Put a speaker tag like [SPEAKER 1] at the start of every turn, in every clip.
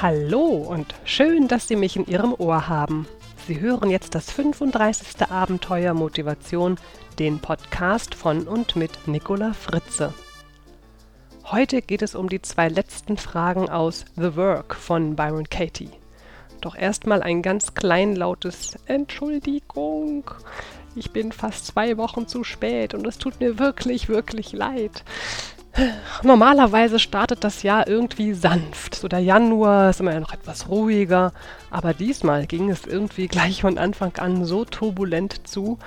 [SPEAKER 1] Hallo und schön, dass Sie mich in Ihrem Ohr haben. Sie hören jetzt das 35. Abenteuer Motivation, den Podcast von und mit Nicola Fritze. Heute geht es um die zwei letzten Fragen aus The Work von Byron Katie. Doch erstmal ein ganz kleinlautes Entschuldigung. Ich bin fast zwei Wochen zu spät und es tut mir wirklich, wirklich leid. Normalerweise startet das Jahr irgendwie sanft. So der Januar ist immer ja noch etwas ruhiger, aber diesmal ging es irgendwie gleich von Anfang an so turbulent zu.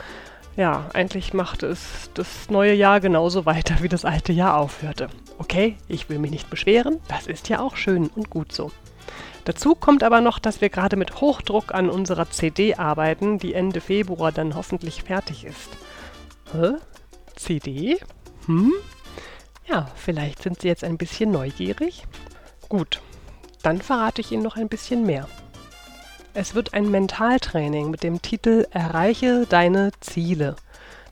[SPEAKER 1] Ja, eigentlich machte es das neue Jahr genauso weiter, wie das alte Jahr aufhörte. Okay, ich will mich nicht beschweren, das ist ja auch schön und gut so. Dazu kommt aber noch, dass wir gerade mit Hochdruck an unserer CD arbeiten, die Ende Februar dann hoffentlich fertig ist. Hä? CD? Hm? Ja, vielleicht sind Sie jetzt ein bisschen neugierig. Gut, dann verrate ich Ihnen noch ein bisschen mehr. Es wird ein Mentaltraining mit dem Titel Erreiche deine Ziele.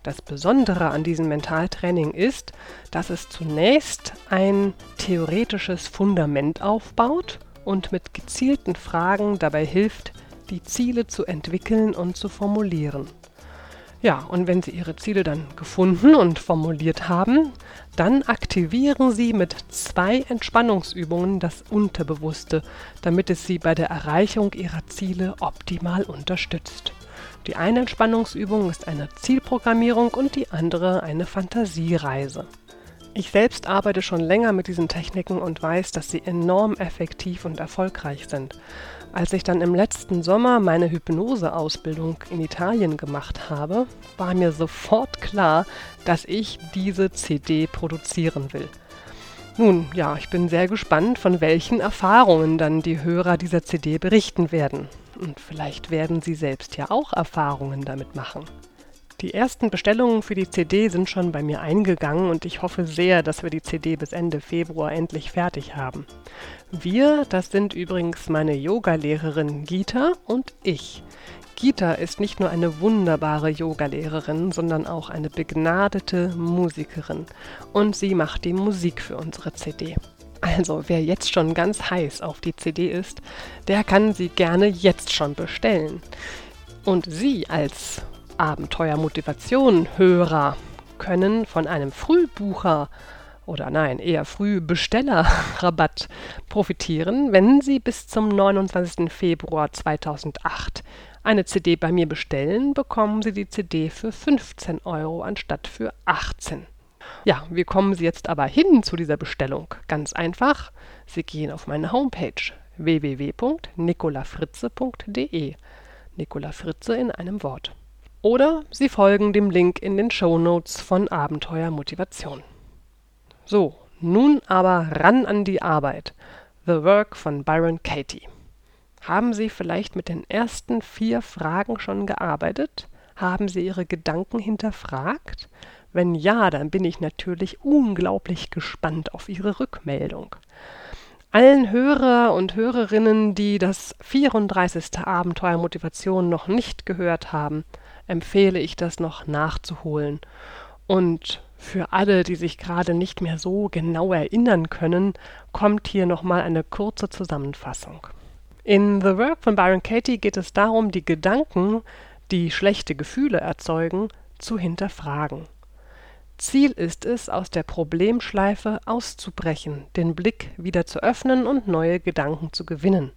[SPEAKER 1] Das Besondere an diesem Mentaltraining ist, dass es zunächst ein theoretisches Fundament aufbaut und mit gezielten Fragen dabei hilft, die Ziele zu entwickeln und zu formulieren. Ja, und wenn Sie Ihre Ziele dann gefunden und formuliert haben, dann aktivieren Sie mit zwei Entspannungsübungen das Unterbewusste, damit es Sie bei der Erreichung Ihrer Ziele optimal unterstützt. Die eine Entspannungsübung ist eine Zielprogrammierung und die andere eine Fantasiereise. Ich selbst arbeite schon länger mit diesen Techniken und weiß, dass sie enorm effektiv und erfolgreich sind. Als ich dann im letzten Sommer meine Hypnoseausbildung in Italien gemacht habe, war mir sofort klar, dass ich diese CD produzieren will. Nun, ja, ich bin sehr gespannt, von welchen Erfahrungen dann die Hörer dieser CD berichten werden. Und vielleicht werden sie selbst ja auch Erfahrungen damit machen. Die ersten Bestellungen für die CD sind schon bei mir eingegangen und ich hoffe sehr, dass wir die CD bis Ende Februar endlich fertig haben. Wir, das sind übrigens meine Yogalehrerin Gita und ich. Gita ist nicht nur eine wunderbare Yogalehrerin, sondern auch eine begnadete Musikerin. Und sie macht die Musik für unsere CD. Also, wer jetzt schon ganz heiß auf die CD ist, der kann sie gerne jetzt schon bestellen. Und Sie als Abenteuer-Motivation-Hörer können von einem Frühbucher oder nein, eher Frühbestellerrabatt profitieren, wenn Sie bis zum 29. Februar 2008 eine CD bei mir bestellen, bekommen Sie die CD für 15 Euro anstatt für 18. Ja, wie kommen Sie jetzt aber hin zu dieser Bestellung? Ganz einfach, Sie gehen auf meine Homepage www.nicolafritze.de. Nicola Fritze in einem Wort. Oder Sie folgen dem Link in den Show Notes von Abenteuer Motivation. So, nun aber ran an die Arbeit. The Work von Byron Katie. Haben Sie vielleicht mit den ersten vier Fragen schon gearbeitet? Haben Sie Ihre Gedanken hinterfragt? Wenn ja, dann bin ich natürlich unglaublich gespannt auf Ihre Rückmeldung. Allen Hörer und Hörerinnen, die das 34. Abenteuer Motivation noch nicht gehört haben, empfehle ich das noch nachzuholen. Und für alle, die sich gerade nicht mehr so genau erinnern können, kommt hier nochmal eine kurze Zusammenfassung. In The Work von Byron Katie geht es darum, die Gedanken, die schlechte Gefühle erzeugen, zu hinterfragen. Ziel ist es, aus der Problemschleife auszubrechen, den Blick wieder zu öffnen und neue Gedanken zu gewinnen.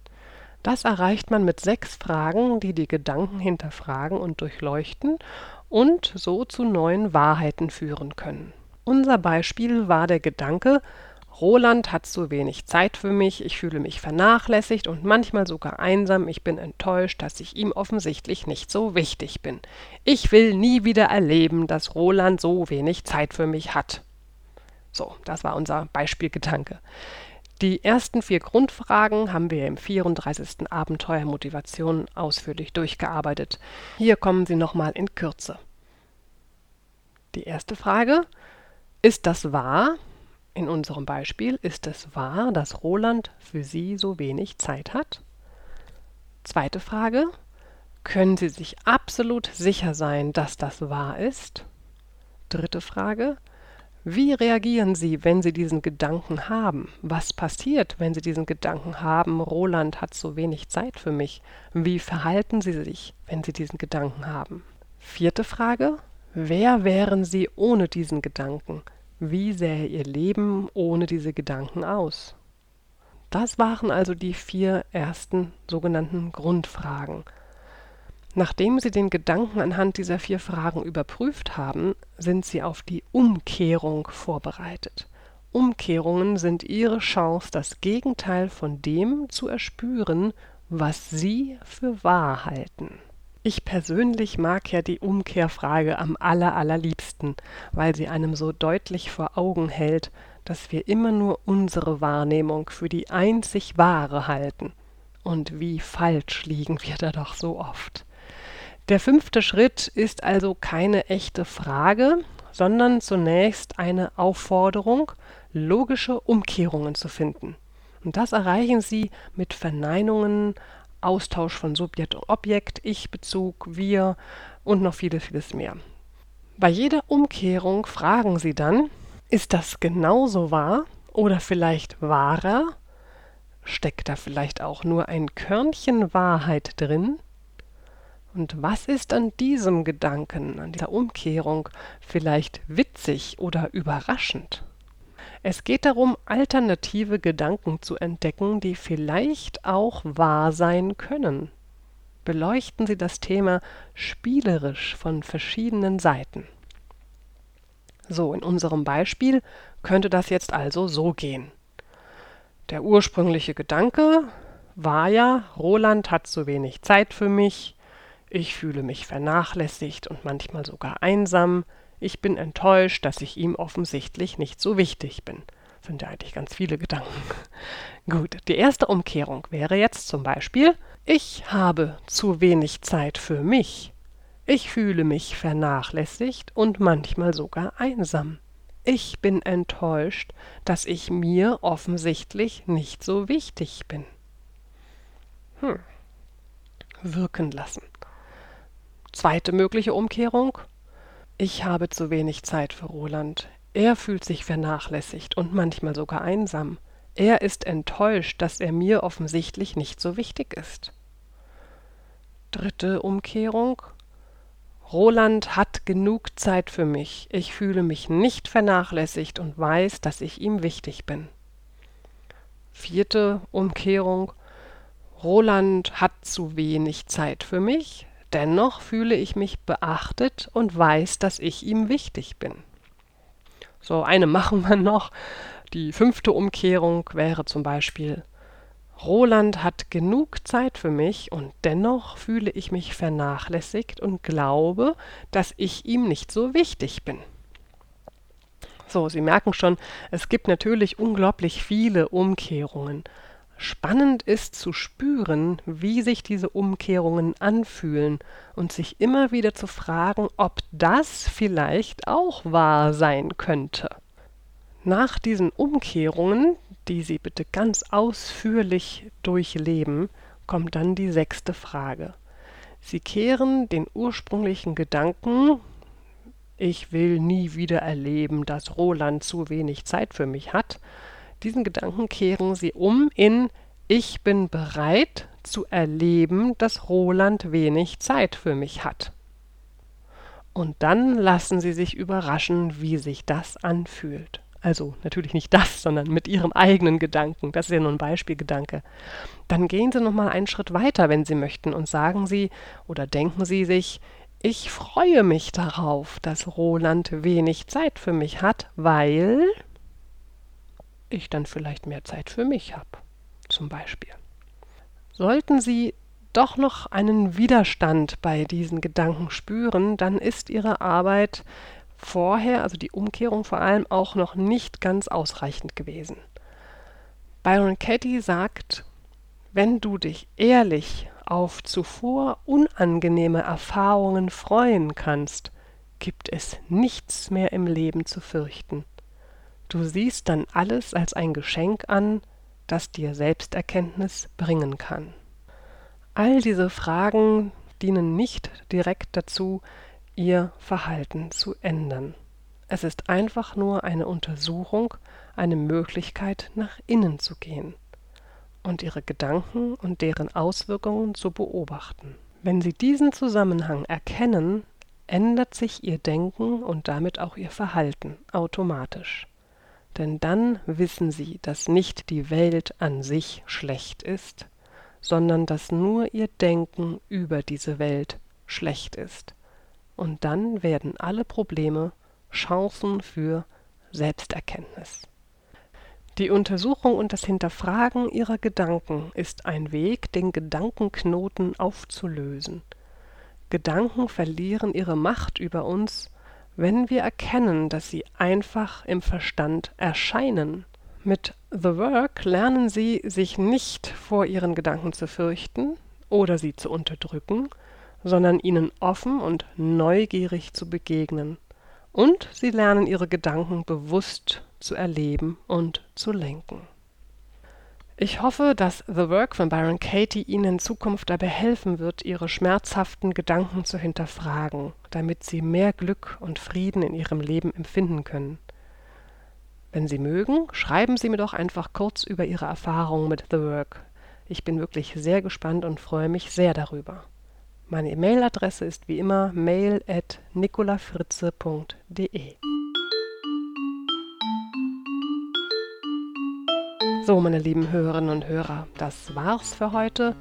[SPEAKER 1] Das erreicht man mit sechs Fragen, die die Gedanken hinterfragen und durchleuchten und so zu neuen Wahrheiten führen können. Unser Beispiel war der Gedanke, Roland hat zu wenig Zeit für mich, ich fühle mich vernachlässigt und manchmal sogar einsam, ich bin enttäuscht, dass ich ihm offensichtlich nicht so wichtig bin. Ich will nie wieder erleben, dass Roland so wenig Zeit für mich hat. So, das war unser Beispielgedanke. Die ersten vier Grundfragen haben wir im 34. Abenteuer Motivation ausführlich durchgearbeitet. Hier kommen sie nochmal in Kürze. Die erste Frage, ist das wahr? In unserem Beispiel, ist es wahr, dass Roland für Sie so wenig Zeit hat? Zweite Frage, können Sie sich absolut sicher sein, dass das wahr ist? Dritte Frage, Wie reagieren Sie, wenn Sie diesen Gedanken haben? Was passiert, wenn Sie diesen Gedanken haben, Roland hat so wenig Zeit für mich? Wie verhalten Sie sich, wenn Sie diesen Gedanken haben? Vierte Frage. Wer wären Sie ohne diesen Gedanken? Wie sähe Ihr Leben ohne diese Gedanken aus? Das waren also die vier ersten sogenannten Grundfragen. Nachdem Sie den Gedanken anhand dieser vier Fragen überprüft haben, sind Sie auf die Umkehrung vorbereitet. Umkehrungen sind Ihre Chance, das Gegenteil von dem zu erspüren, was Sie für wahr halten. Ich persönlich mag ja die Umkehrfrage am aller, allerliebsten, weil sie einem so deutlich vor Augen hält, dass wir immer nur unsere Wahrnehmung für die einzig wahre halten. Und wie falsch liegen wir da doch so oft. Der fünfte Schritt ist also keine echte Frage, sondern zunächst eine Aufforderung, logische Umkehrungen zu finden. Und das erreichen Sie mit Verneinungen, Austausch von Subjekt und Objekt, Ich-Bezug, Wir und noch vieles, vieles mehr. Bei jeder Umkehrung fragen Sie dann, ist das genauso wahr oder vielleicht wahrer? Steckt da vielleicht auch nur ein Körnchen Wahrheit drin? Und was ist an diesem Gedanken, an dieser Umkehrung vielleicht witzig oder überraschend? Es geht darum, alternative Gedanken zu entdecken, die vielleicht auch wahr sein können. Beleuchten Sie das Thema spielerisch von verschiedenen Seiten. So, in unserem Beispiel könnte das jetzt also so gehen. Der ursprüngliche Gedanke war ja, Roland hat zu wenig Zeit für mich, ich fühle mich vernachlässigt und manchmal sogar einsam. Ich bin enttäuscht, dass ich ihm offensichtlich nicht so wichtig bin. Sind ja eigentlich ganz viele Gedanken. Gut, die erste Umkehrung wäre jetzt zum Beispiel, ich habe zu wenig Zeit für mich. Ich fühle mich vernachlässigt und manchmal sogar einsam. Ich bin enttäuscht, dass ich mir offensichtlich nicht so wichtig bin. Hm. Wirken lassen. Zweite mögliche Umkehrung. Ich habe zu wenig Zeit für Roland. Er fühlt sich vernachlässigt und manchmal sogar einsam. Er ist enttäuscht, dass er mir offensichtlich nicht so wichtig ist. Dritte Umkehrung. Roland hat genug Zeit für mich. Ich fühle mich nicht vernachlässigt und weiß, dass ich ihm wichtig bin. Vierte Umkehrung. Roland hat zu wenig Zeit für mich. Dennoch fühle ich mich beachtet und weiß, dass ich ihm wichtig bin. So, eine machen wir noch. Die fünfte Umkehrung wäre zum Beispiel, Roland hat genug Zeit für mich und dennoch fühle ich mich vernachlässigt und glaube, dass ich ihm nicht so wichtig bin. So, Sie merken schon, es gibt natürlich unglaublich viele Umkehrungen. Spannend ist zu spüren, wie sich diese Umkehrungen anfühlen und sich immer wieder zu fragen, ob das vielleicht auch wahr sein könnte. Nach diesen Umkehrungen, die Sie bitte ganz ausführlich durchleben, kommt dann die sechste Frage. Sie kehren den ursprünglichen Gedanken, ich will nie wieder erleben, dass Roland zu wenig Zeit für mich hat, diesen Gedanken kehren Sie um in Ich bin bereit zu erleben, dass Roland wenig Zeit für mich hat. Und dann lassen Sie sich überraschen, wie sich das anfühlt. Also natürlich nicht das, sondern mit Ihrem eigenen Gedanken. Das ist ja nur ein Beispielgedanke. Dann gehen Sie noch mal einen Schritt weiter, wenn Sie möchten, und sagen Sie oder denken Sie sich, ich freue mich darauf, dass Roland wenig Zeit für mich hat, weil ich dann vielleicht mehr Zeit für mich habe, zum Beispiel. Sollten Sie doch noch einen Widerstand bei diesen Gedanken spüren, dann ist Ihre Arbeit vorher, also die Umkehrung vor allem, auch noch nicht ganz ausreichend gewesen. Byron Katie sagt, wenn du dich ehrlich auf zuvor unangenehme Erfahrungen freuen kannst, gibt es nichts mehr im Leben zu fürchten. Du siehst dann alles als ein Geschenk an, das dir Selbsterkenntnis bringen kann. All diese Fragen dienen nicht direkt dazu, ihr Verhalten zu ändern. Es ist einfach nur eine Untersuchung, eine Möglichkeit, nach innen zu gehen und ihre Gedanken und deren Auswirkungen zu beobachten. Wenn Sie diesen Zusammenhang erkennen, ändert sich Ihr Denken und damit auch Ihr Verhalten automatisch. Denn dann wissen Sie, dass nicht die Welt an sich schlecht ist, sondern dass nur Ihr Denken über diese Welt schlecht ist. Und dann werden alle Probleme Chancen für Selbsterkenntnis. Die Untersuchung und das Hinterfragen ihrer Gedanken ist ein Weg, den Gedankenknoten aufzulösen. Gedanken verlieren ihre Macht über uns, wenn wir erkennen, dass sie einfach im Verstand erscheinen. Mit The Work lernen Sie, sich nicht vor Ihren Gedanken zu fürchten oder sie zu unterdrücken, sondern ihnen offen und neugierig zu begegnen. Und Sie lernen Ihre Gedanken bewusst zu erleben und zu lenken. Ich hoffe, dass The Work von Byron Katie Ihnen in Zukunft dabei helfen wird, Ihre schmerzhaften Gedanken zu hinterfragen, damit Sie mehr Glück und Frieden in Ihrem Leben empfinden können. Wenn Sie mögen, schreiben Sie mir doch einfach kurz über Ihre Erfahrungen mit The Work. Ich bin wirklich sehr gespannt und freue mich sehr darüber. Meine E-Mail-Adresse ist wie immer mail So, meine lieben Hörerinnen und Hörer, das war's für heute.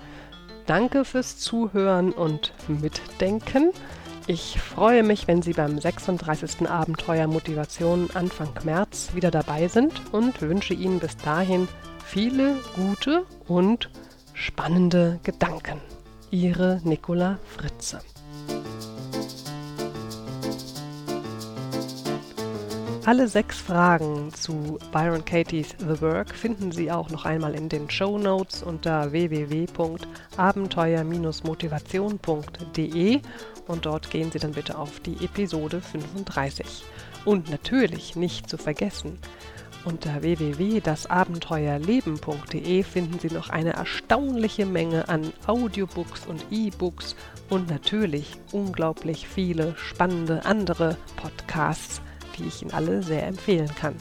[SPEAKER 1] Danke fürs Zuhören und Mitdenken. Ich freue mich, wenn Sie beim 36. Abenteuer Motivation Anfang März wieder dabei sind und wünsche Ihnen bis dahin viele gute und spannende Gedanken. Ihre Nicola Fritze. Alle sechs Fragen zu Byron Katie's The Work finden Sie auch noch einmal in den Show Notes unter www.abenteuer-motivation.de und dort gehen Sie dann bitte auf die Episode 35. Und natürlich nicht zu vergessen, unter www.dasabenteuerleben.de finden Sie noch eine erstaunliche Menge an Audiobooks und E-Books und natürlich unglaublich viele spannende andere Podcasts die ich Ihnen alle sehr empfehlen kann.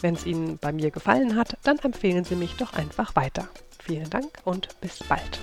[SPEAKER 1] Wenn es Ihnen bei mir gefallen hat, dann empfehlen Sie mich doch einfach weiter. Vielen Dank und bis bald.